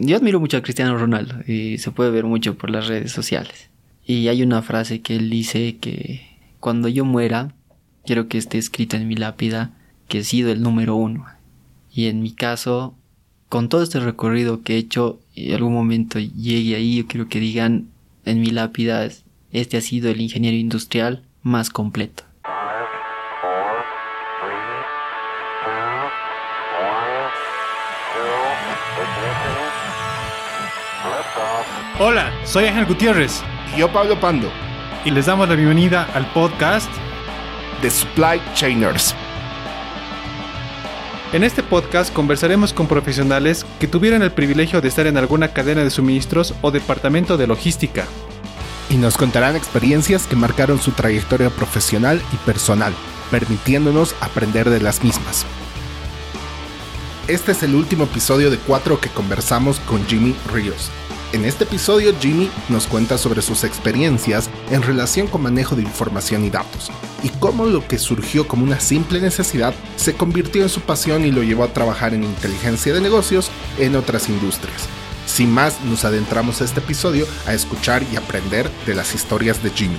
yo admiro mucho a Cristiano Ronaldo y se puede ver mucho por las redes sociales. Y hay una frase que él dice que cuando yo muera, quiero que esté escrita en mi lápida que he sido el número uno. Y en mi caso, con todo este recorrido que he hecho, en algún momento llegue ahí, yo quiero que digan en mi lápida, este ha sido el ingeniero industrial más completo. Hola, soy Ángel Gutiérrez. Y yo Pablo Pando. Y les damos la bienvenida al podcast The Supply Chainers. En este podcast conversaremos con profesionales que tuvieron el privilegio de estar en alguna cadena de suministros o departamento de logística. Y nos contarán experiencias que marcaron su trayectoria profesional y personal, permitiéndonos aprender de las mismas. Este es el último episodio de cuatro que conversamos con Jimmy Ríos, en este episodio Jimmy nos cuenta sobre sus experiencias en relación con manejo de información y datos, y cómo lo que surgió como una simple necesidad se convirtió en su pasión y lo llevó a trabajar en inteligencia de negocios en otras industrias. Sin más, nos adentramos a este episodio a escuchar y aprender de las historias de Jimmy.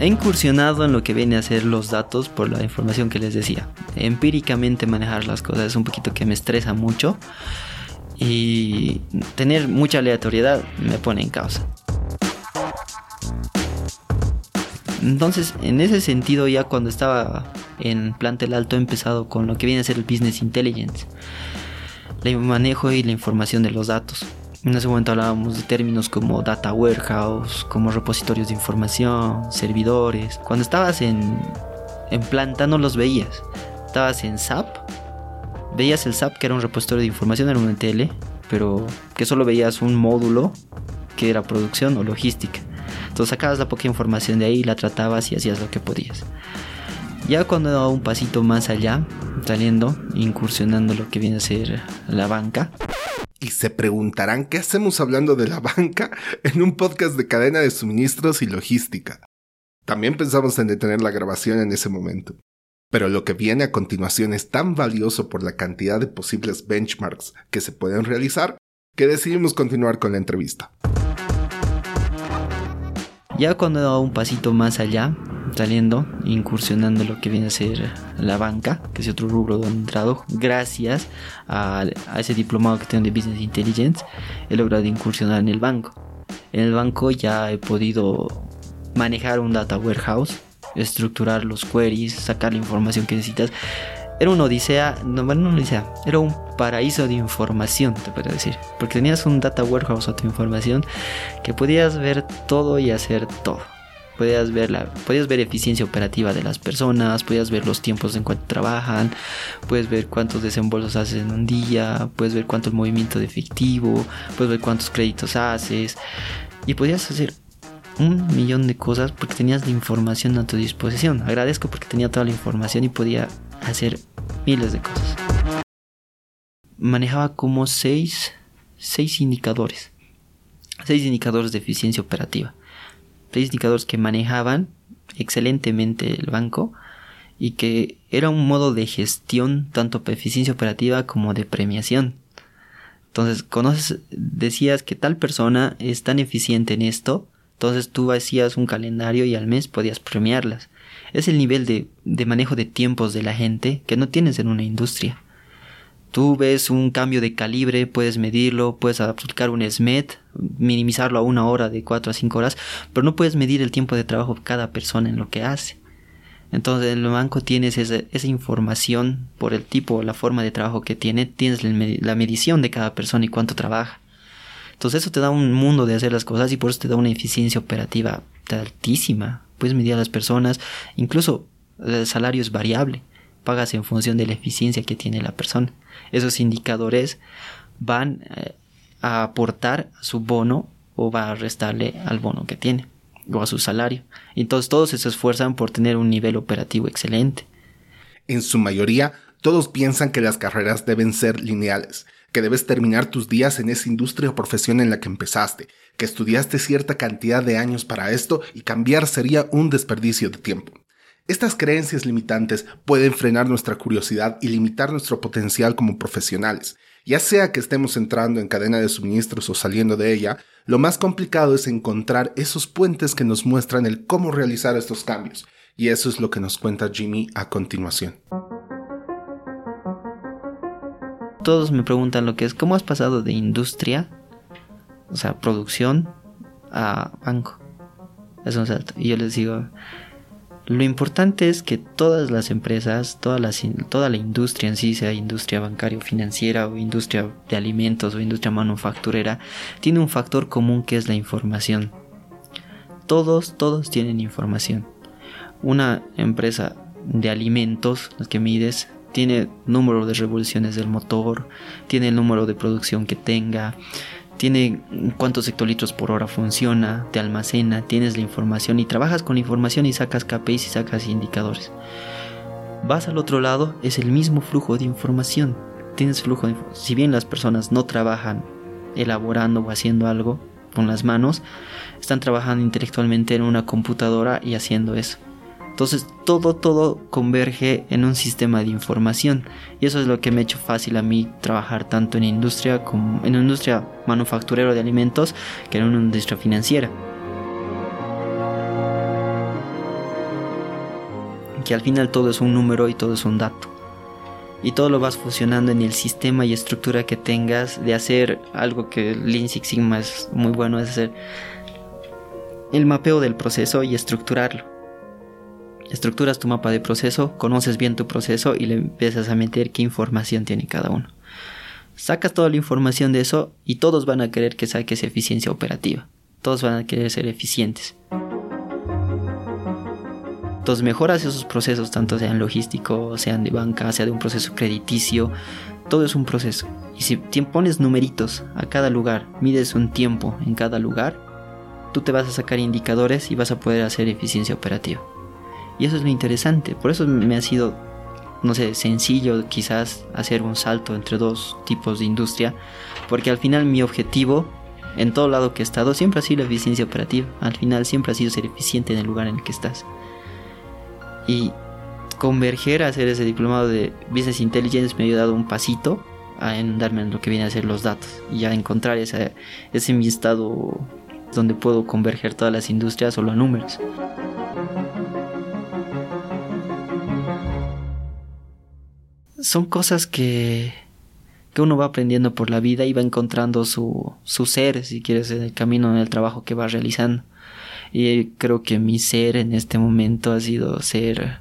He incursionado en lo que viene a ser los datos por la información que les decía. Empíricamente manejar las cosas es un poquito que me estresa mucho y tener mucha aleatoriedad me pone en causa. Entonces, en ese sentido, ya cuando estaba en plantel alto, he empezado con lo que viene a ser el business intelligence, el manejo y la información de los datos. En ese momento hablábamos de términos como data warehouse, como repositorios de información, servidores. Cuando estabas en, en planta no los veías. Estabas en SAP, veías el SAP que era un repositorio de información, era un ETL, pero que solo veías un módulo que era producción o logística. Entonces sacabas la poca información de ahí, la tratabas y hacías lo que podías. Ya cuando daba un pasito más allá, saliendo, incursionando lo que viene a ser la banca, y se preguntarán qué hacemos hablando de la banca en un podcast de cadena de suministros y logística. También pensamos en detener la grabación en ese momento. Pero lo que viene a continuación es tan valioso por la cantidad de posibles benchmarks que se pueden realizar que decidimos continuar con la entrevista. Ya cuando he dado un pasito más allá, saliendo, incursionando lo que viene a ser la banca, que es otro rubro donde he entrado, gracias a, ese diplomado que tengo de Business Intelligence, he logrado incursionar en el banco. En el banco ya he podido manejar un data warehouse, estructurar los queries, sacar la información que necesitas. Era una odisea, no, bueno, no una odisea, era un paraíso de información, te puedo decir. Porque tenías un data warehouse o tu información que podías ver todo y hacer todo podías ver, la, podías ver eficiencia operativa de las personas, podías ver los tiempos en cuanto trabajan, puedes ver cuántos desembolsos haces en un día, puedes ver cuánto el movimiento de efectivo, puedes ver cuántos créditos haces y podías hacer un millón de cosas porque tenías la información a tu disposición. Agradezco porque tenía toda la información y podía hacer miles de cosas. Manejaba como seis, seis indicadores. Seis indicadores de eficiencia operativa seis indicadores que manejaban excelentemente el banco y que era un modo de gestión tanto para eficiencia operativa como de premiación. Entonces, conoces, decías que tal persona es tan eficiente en esto, entonces tú hacías un calendario y al mes podías premiarlas. Es el nivel de, de manejo de tiempos de la gente que no tienes en una industria. Tú ves un cambio de calibre, puedes medirlo, puedes aplicar un SMET, minimizarlo a una hora de 4 a 5 horas, pero no puedes medir el tiempo de trabajo de cada persona en lo que hace. Entonces en el banco tienes esa, esa información por el tipo o la forma de trabajo que tiene, tienes la medición de cada persona y cuánto trabaja. Entonces eso te da un mundo de hacer las cosas y por eso te da una eficiencia operativa altísima. Puedes medir a las personas, incluso el salario es variable, pagas en función de la eficiencia que tiene la persona esos indicadores van eh, a aportar a su bono o va a restarle al bono que tiene o a su salario. Entonces todos se esfuerzan por tener un nivel operativo excelente. En su mayoría, todos piensan que las carreras deben ser lineales, que debes terminar tus días en esa industria o profesión en la que empezaste, que estudiaste cierta cantidad de años para esto y cambiar sería un desperdicio de tiempo. Estas creencias limitantes pueden frenar nuestra curiosidad y limitar nuestro potencial como profesionales. Ya sea que estemos entrando en cadena de suministros o saliendo de ella, lo más complicado es encontrar esos puentes que nos muestran el cómo realizar estos cambios. Y eso es lo que nos cuenta Jimmy a continuación. Todos me preguntan lo que es, ¿cómo has pasado de industria, o sea, producción, a banco? Es un salto. Y yo les digo, lo importante es que todas las empresas, toda la, toda la industria en sí, sea industria bancaria o financiera o industria de alimentos o industria manufacturera, tiene un factor común que es la información. Todos, todos tienen información. Una empresa de alimentos, las que mides, tiene número de revoluciones del motor, tiene el número de producción que tenga, tiene cuántos hectolitros por hora funciona, te almacena, tienes la información y trabajas con la información y sacas KPIs y sacas indicadores. Vas al otro lado, es el mismo flujo de información. Tienes flujo de Si bien las personas no trabajan elaborando o haciendo algo con las manos, están trabajando intelectualmente en una computadora y haciendo eso. Entonces todo, todo converge en un sistema de información. Y eso es lo que me ha hecho fácil a mí trabajar tanto en industria como en industria manufacturera de alimentos que en una industria financiera. Que al final todo es un número y todo es un dato. Y todo lo vas fusionando en el sistema y estructura que tengas de hacer algo que Lean Six Sigma es muy bueno, es hacer el mapeo del proceso y estructurarlo estructuras tu mapa de proceso, conoces bien tu proceso y le empiezas a meter qué información tiene cada uno. Sacas toda la información de eso y todos van a querer que saques eficiencia operativa. Todos van a querer ser eficientes. Entonces mejoras esos procesos, tanto sean logísticos, sean de banca, sea de un proceso crediticio. Todo es un proceso. Y si pones numeritos a cada lugar, mides un tiempo en cada lugar, tú te vas a sacar indicadores y vas a poder hacer eficiencia operativa. Y eso es lo interesante. Por eso me ha sido, no sé, sencillo quizás hacer un salto entre dos tipos de industria. Porque al final mi objetivo, en todo lado que he estado, siempre ha sido la eficiencia operativa. Al final siempre ha sido ser eficiente en el lugar en el que estás. Y converger a hacer ese diplomado de Business Intelligence me ha ayudado un pasito a darme en lo que viene a ser los datos y a encontrar ese, ese mi estado donde puedo converger todas las industrias o los números. Son cosas que, que uno va aprendiendo por la vida y va encontrando su, su ser, si quieres, en el camino, en el trabajo que va realizando. Y creo que mi ser en este momento ha sido ser,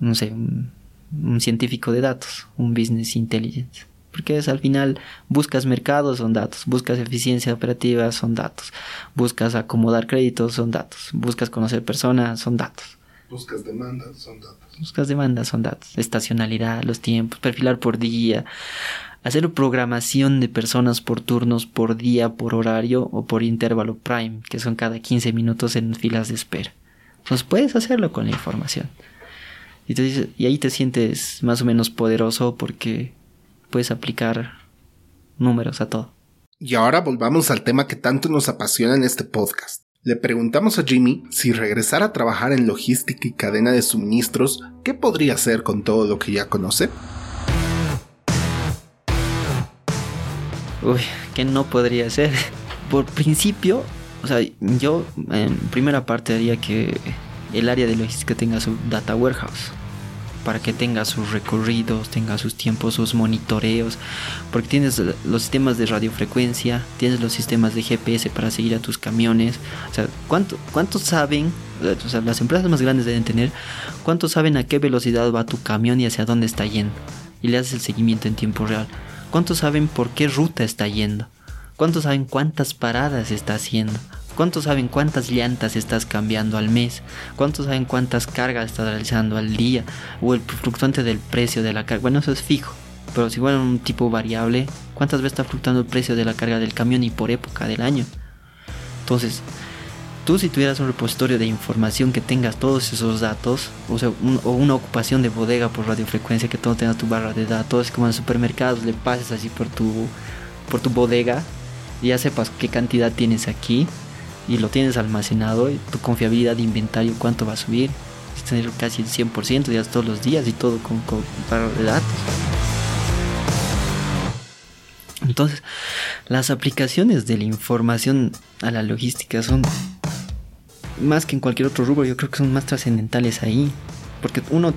no sé, un, científico de datos, un business intelligence. Porque es al final buscas mercados, son datos, buscas eficiencia operativa, son datos, buscas acomodar créditos, son datos, buscas conocer personas, son datos. Buscas demandas, son datos. Buscas demandas, son datos. Estacionalidad, los tiempos, perfilar por día. Hacer programación de personas por turnos, por día, por horario o por intervalo prime, que son cada 15 minutos en filas de espera. Entonces puedes hacerlo con la información. Y, y ahí te sientes más o menos poderoso porque puedes aplicar números a todo. Y ahora volvamos al tema que tanto nos apasiona en este podcast le preguntamos a Jimmy si regresar a trabajar en logística y cadena de suministros, ¿qué podría hacer con todo lo que ya conoce? Uy, ¿qué no podría hacer? Por principio, o sea, yo en primera parte haría que el área de logística tenga su data warehouse para que tenga sus recorridos, tenga sus tiempos, sus monitoreos, porque tienes los sistemas de radiofrecuencia, tienes los sistemas de GPS para seguir a tus camiones, o sea, ¿cuánto, ¿cuántos saben, o sea, las empresas más grandes deben tener, cuántos saben a qué velocidad va tu camión y hacia dónde está yendo? Y le haces el seguimiento en tiempo real. ¿Cuántos saben por qué ruta está yendo? ¿Cuántos saben cuántas paradas está haciendo? ¿Cuántos saben cuántas llantas estás cambiando al mes? ¿Cuántos saben cuántas cargas estás realizando al día? O el fluctuante del precio de la carga. Bueno, eso es fijo. Pero si fuera un tipo variable, ¿cuántas veces está fluctuando el precio de la carga del camión y por época del año? Entonces, tú si tuvieras un repositorio de información que tengas todos esos datos, o sea, o una ocupación de bodega por radiofrecuencia, que todo tenga tu barra de datos, como en supermercados le pases así por tu, por tu bodega, y ya sepas qué cantidad tienes aquí, y lo tienes almacenado, tu confiabilidad de inventario, cuánto va a subir, tener casi el 100% ya todos los días y todo con, con de datos. Entonces, las aplicaciones de la información a la logística son más que en cualquier otro rubro, yo creo que son más trascendentales ahí. Porque uno,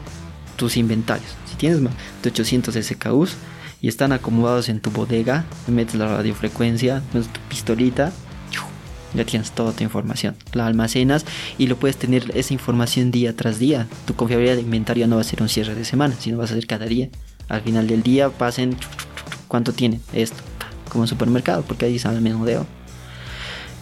tus inventarios. Si tienes más de 800 SKUs y están acomodados en tu bodega, metes la radiofrecuencia, metes tu pistolita, ya tienes toda tu información. La almacenas y lo puedes tener esa información día tras día. Tu confiabilidad de inventario no va a ser un cierre de semana, sino va a ser cada día. Al final del día pasen cuánto tiene esto, como en supermercado, porque ahí sale el menudeo.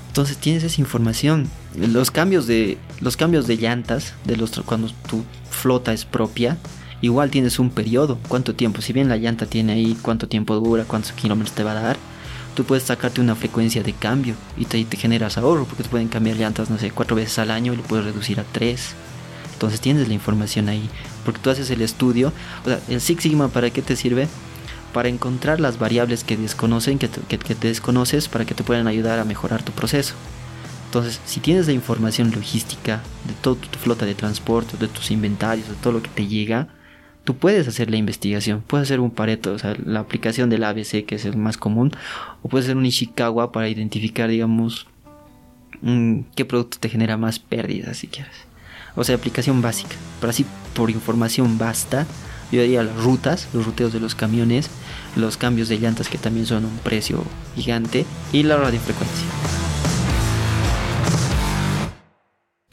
Entonces tienes esa información. Los cambios de los cambios de llantas de los cuando tu flota es propia, igual tienes un periodo, cuánto tiempo, si bien la llanta tiene ahí cuánto tiempo dura, cuántos kilómetros te va a dar, tú puedes sacarte una frecuencia de cambio y te, te generas ahorro porque te pueden cambiar llantas, no sé, cuatro veces al año y lo puedes reducir a tres. Entonces tienes la información ahí, porque tú haces el estudio, o sea, el Six Sigma para qué te sirve? para encontrar las variables que desconocen, que te, desconoces, para que te puedan ayudar a mejorar tu proceso. Entonces, si tienes la información logística de toda tu flota de transporte, de tus inventarios, de todo lo que te llega, tú puedes hacer la investigación. Puedes hacer un Pareto, o sea, la aplicación del ABC, que es el más común, o puedes hacer un Ishikawa para identificar, digamos, mm, qué producto te genera más pérdidas, si quieres. O sea, aplicación básica. Pero así, por información basta, yo diría las rutas, los ruteos de los camiones, los cambios de llantas que también son un precio gigante y la radiofrecuencia.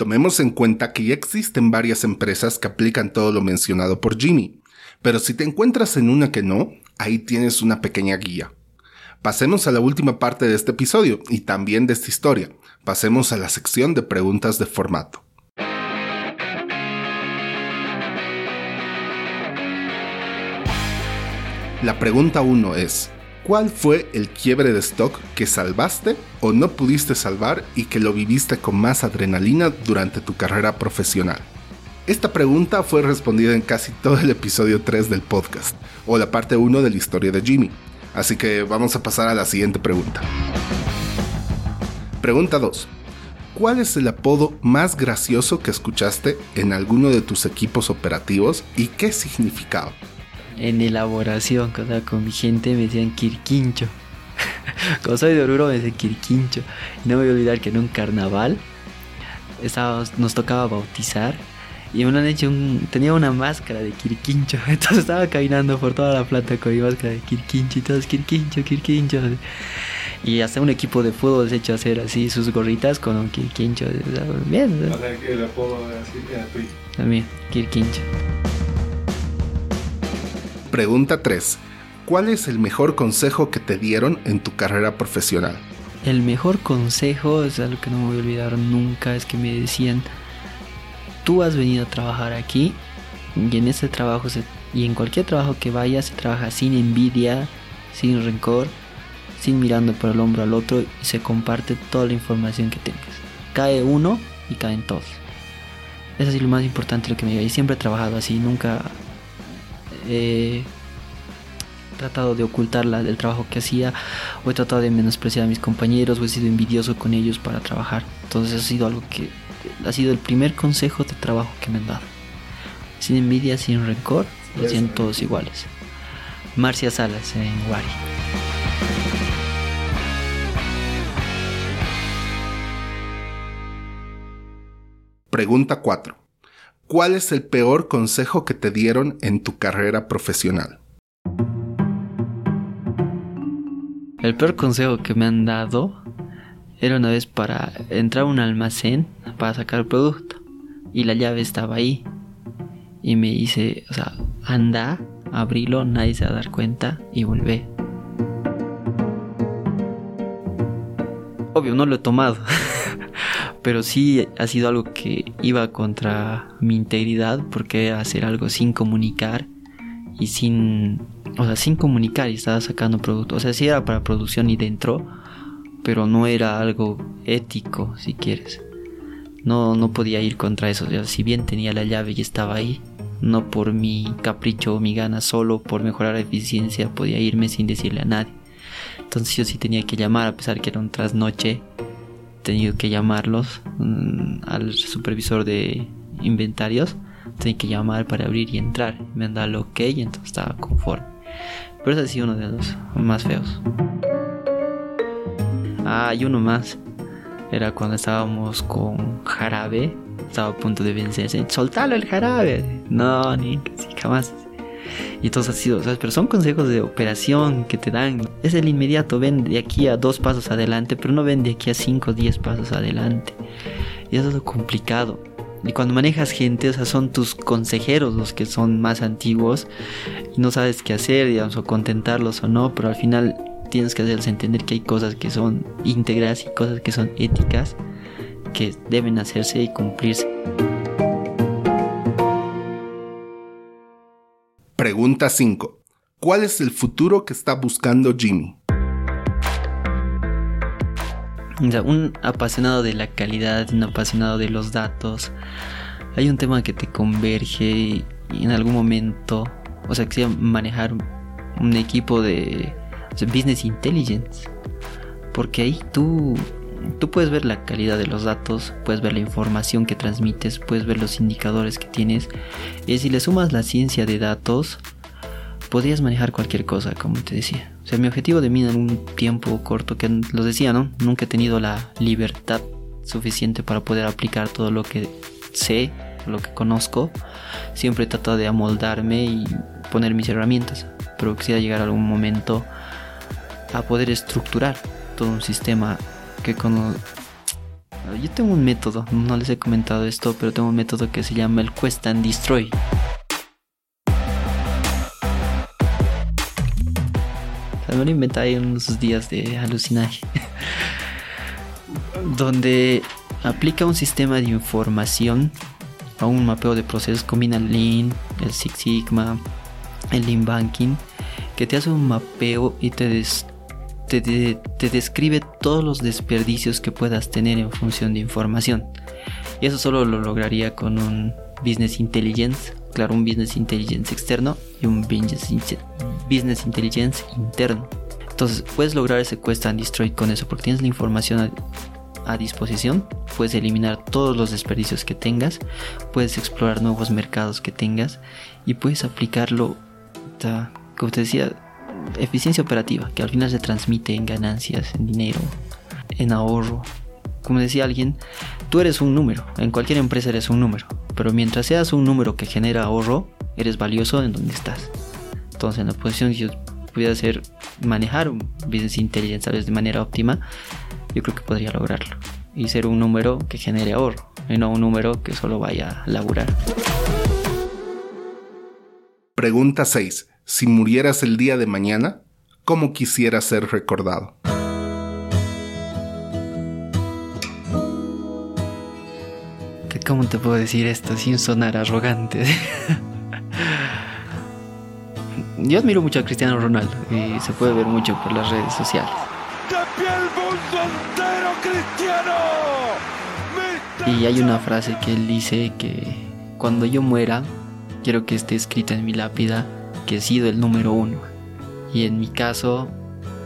Tomemos en cuenta que ya existen varias empresas que aplican todo lo mencionado por Jimmy, pero si te encuentras en una que no, ahí tienes una pequeña guía. Pasemos a la última parte de este episodio y también de esta historia. Pasemos a la sección de preguntas de formato. La pregunta 1 es, ¿cuál fue el quiebre de stock que salvaste o no pudiste salvar y que lo viviste con más adrenalina durante tu carrera profesional? Esta pregunta fue respondida en casi todo el episodio 3 del podcast, o la parte 1 de la historia de Jimmy. Así que vamos a pasar a la siguiente pregunta. Pregunta 2. ¿Cuál es el apodo más gracioso que escuchaste en alguno de tus equipos operativos y qué significaba? En elaboración, con mi gente me decían Kirquincho. Como soy de Oruro me decían Kirquincho. Y no me voy a olvidar que en un carnaval nos tocaba bautizar y me han hecho un, tenía una máscara de Kirquincho. Entonces estaba caminando por toda la planta con mi máscara de Kirquincho y todos Kirquincho, Kirquincho. Y hasta un equipo de fútbol se echó a hacer así sus gorritas con un Kirquincho. Bien. O sea, que el apodo así era También, Kirquincho. Pregunta 3. ¿Cuál es el mejor consejo que te dieron en tu carrera profesional? El mejor consejo, es algo que no me voy a olvidar nunca, es que me decían, tú has venido a trabajar aquí y en ese trabajo y en cualquier trabajo que vayas se trabaja sin envidia, sin rencor, sin mirando por el hombro al otro y se comparte toda la información que tengas. Cae uno y caen todos. Es así lo más importante lo que me diga. Y siempre he trabajado así, nunca he tratado de ocultar la, el trabajo que hacía o he tratado de menospreciar a mis compañeros o he sido envidioso con ellos para trabajar. Entonces ha sido algo que ha sido el primer consejo de trabajo que me han dado. Sin envidia, sin rencor, lo hacían todos iguales. Marcia Salas en Wari. Pregunta 4. ¿Cuál es el peor consejo que te dieron en tu carrera profesional? El peor consejo que me han dado era una vez para entrar a un almacén para sacar el producto y la llave estaba ahí y me dice, o sea, anda, abrilo, nadie se va a dar cuenta y vuelve. Obvio, no lo he tomado. pero sí ha sido algo que iba contra mi integridad porque hacer algo sin comunicar y sin o sea sin comunicar y estaba sacando producto o sea sí era para producción y dentro pero no era algo ético si quieres No, no podía ir contra eso. si bien tenía la llave y estaba ahí, no por mi capricho o mi gana, solo por mejorar la eficiencia podía irme sin decirle a nadie. Entonces yo sí tenía que llamar, a pesar que era un trasnoche, tenido que llamarlos mm, al supervisor de inventarios, tenía que llamar para abrir y entrar. Me han dado el ok y entonces estaba conforme. Pero ese ha sido uno de los más feos. Ah, y uno más. Era cuando estábamos con Jarabe. Estaba a punto de vencerse. Soltalo el jarabe. No, ni jamás. Y entonces ha sido. Pero son consejos de operación que te dan. Es el inmediato, ven de aquí a dos pasos adelante, pero no ven de aquí a cinco diez pasos adelante. Y eso es lo complicado. Y cuando manejas gente, o son tus consejeros los que son más antiguos y no sabes qué hacer, digamos, o contentarlos o no, pero al final tienes que hacerles entender que hay cosas que son íntegras y cosas que son éticas que deben hacerse y cumplirse. Pregunta 5. ¿Cuál es el futuro que está buscando Jimmy? un apasionado de la calidad, un apasionado de los datos. Hay un tema que te converge y en algún momento, o sea, que sea manejar un equipo de business intelligence. Porque ahí tú, tú puedes ver la calidad de los datos, puedes ver la información que transmites, puedes ver los indicadores que tienes. Y si le sumas la ciencia de datos, podrías manejar cualquier cosa, como te decía. O sea, mi objetivo de mí en un tiempo corto, que lo decía, ¿no? Nunca he tenido la libertad suficiente para poder aplicar todo lo que sé, lo que conozco. Siempre he tratado de amoldarme y poner mis herramientas. Pero quisiera llegar a algún momento a poder estructurar todo un sistema que con yo tengo un método, no les he comentado esto, pero tengo un método que se llama el Quest and Destroy. me lo inventé ahí unos días de alucinaje. donde aplica un sistema de información a un mapeo de procesos, combina el Lean, el Six Sigma, el Lean Banking, que te hace un mapeo y te, des, te, describe todos los desperdicios que puedas tener en función de información. Y eso solo lo lograría con un Business Intelligence, claro, un Business Intelligence externo y un Business, business Intelligence interno. Entonces puedes lograr ese Quest and Destroy con eso porque tienes la información a, a disposición, puedes eliminar todos los desperdicios que tengas, puedes explorar nuevos mercados que tengas y puedes aplicarlo, como te decía, eficiencia operativa, que al final se transmite en ganancias, en dinero, en ahorro. Como decía alguien, tú eres un número, en cualquier empresa eres un número, pero mientras seas un número que genera ahorro, eres valioso en donde estás. Entonces, en la posición que yo pudiera hacer manejar un business intelligence de manera óptima, yo creo que podría lograrlo. Y ser un número que genere ahorro, y no un número que solo vaya a laburar. Pregunta 6 si murieras el día de mañana, ¿cómo quisieras ser recordado? ¿Cómo te puedo decir esto sin sonar arrogante? Yo admiro mucho a Cristiano Ronaldo y se puede ver mucho por las redes sociales. Y hay una frase que él dice que cuando yo muera, quiero que esté escrita en mi lápida que he sido el número uno. Y en mi caso,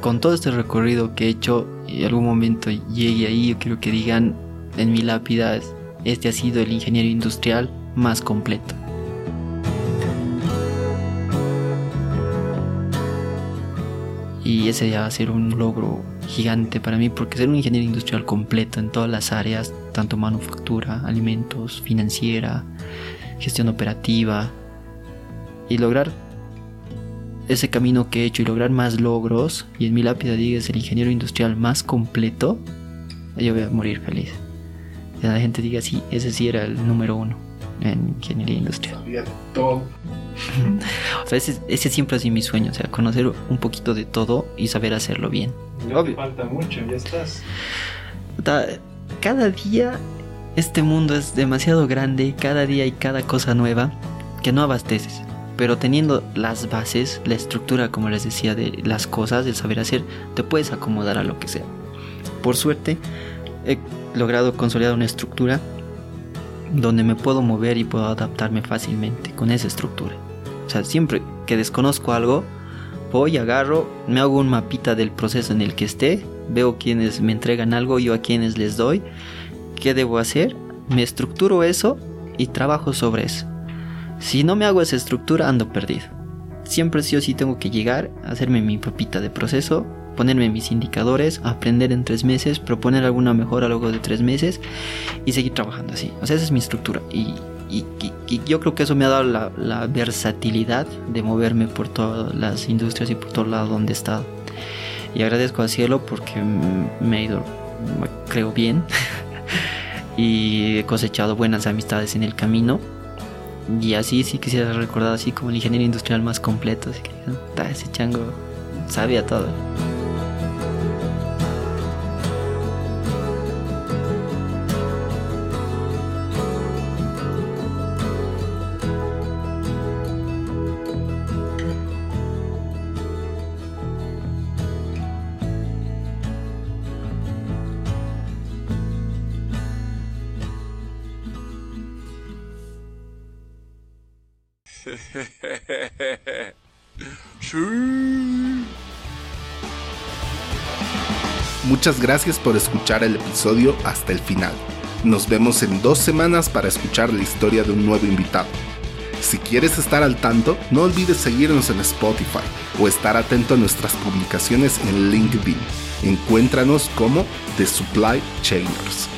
con todo este recorrido que he hecho en algún momento llegue ahí, yo quiero que digan en mi lápida, este ha sido el ingeniero industrial más completo. Y ese ya va a ser un logro gigante para mí, porque ser un ingeniero industrial completo en todas las áreas, tanto manufactura, alimentos, financiera, gestión operativa, y lograr ese camino que he hecho y lograr más logros y en mi lápida diga es el ingeniero industrial más completo, yo voy a morir feliz. Y la gente diga, sí, ese sí era el número uno en ingeniería industrial. todo. o sea, ese, siempre ha sido mi sueño, o sea, conocer un poquito de todo y saber hacerlo bien. No falta mucho, ya estás. Cada día este mundo es demasiado grande, cada día hay cada cosa nueva que no abasteces pero teniendo las bases, la estructura, como les decía, de las cosas, del saber hacer, te puedes acomodar a lo que sea. Por suerte, he logrado consolidar una estructura donde me puedo mover y puedo adaptarme fácilmente con esa estructura. O sea, siempre que desconozco algo, voy, agarro, me hago un mapita del proceso en el que esté, veo quienes me entregan algo, yo a quienes les doy, qué debo hacer, me estructuro eso y trabajo sobre eso. Si no me hago esa estructura, ando perdido. Siempre sí o sí tengo que llegar, hacerme mi mapita de proceso, ponerme mis indicadores, aprender en tres meses, proponer alguna mejora luego de tres meses y seguir trabajando así. O sea, esa es mi estructura. Y, yo creo que eso me ha dado la, versatilidad de moverme por todas las industrias y por todo lado donde he estado. Y agradezco al cielo porque me ha ido, creo, bien. y he cosechado buenas amistades en el camino. Y así sí quisiera recordar así como el ingeniero industrial más completo. Así que ese chango sabía todo. Muchas gracias por escuchar el episodio hasta el final. Nos vemos en dos semanas para escuchar la historia de un nuevo invitado. Si quieres estar al tanto, no olvides seguirnos en Spotify o estar atento a nuestras publicaciones en LinkedIn. Encuéntranos como The Supply Chambers.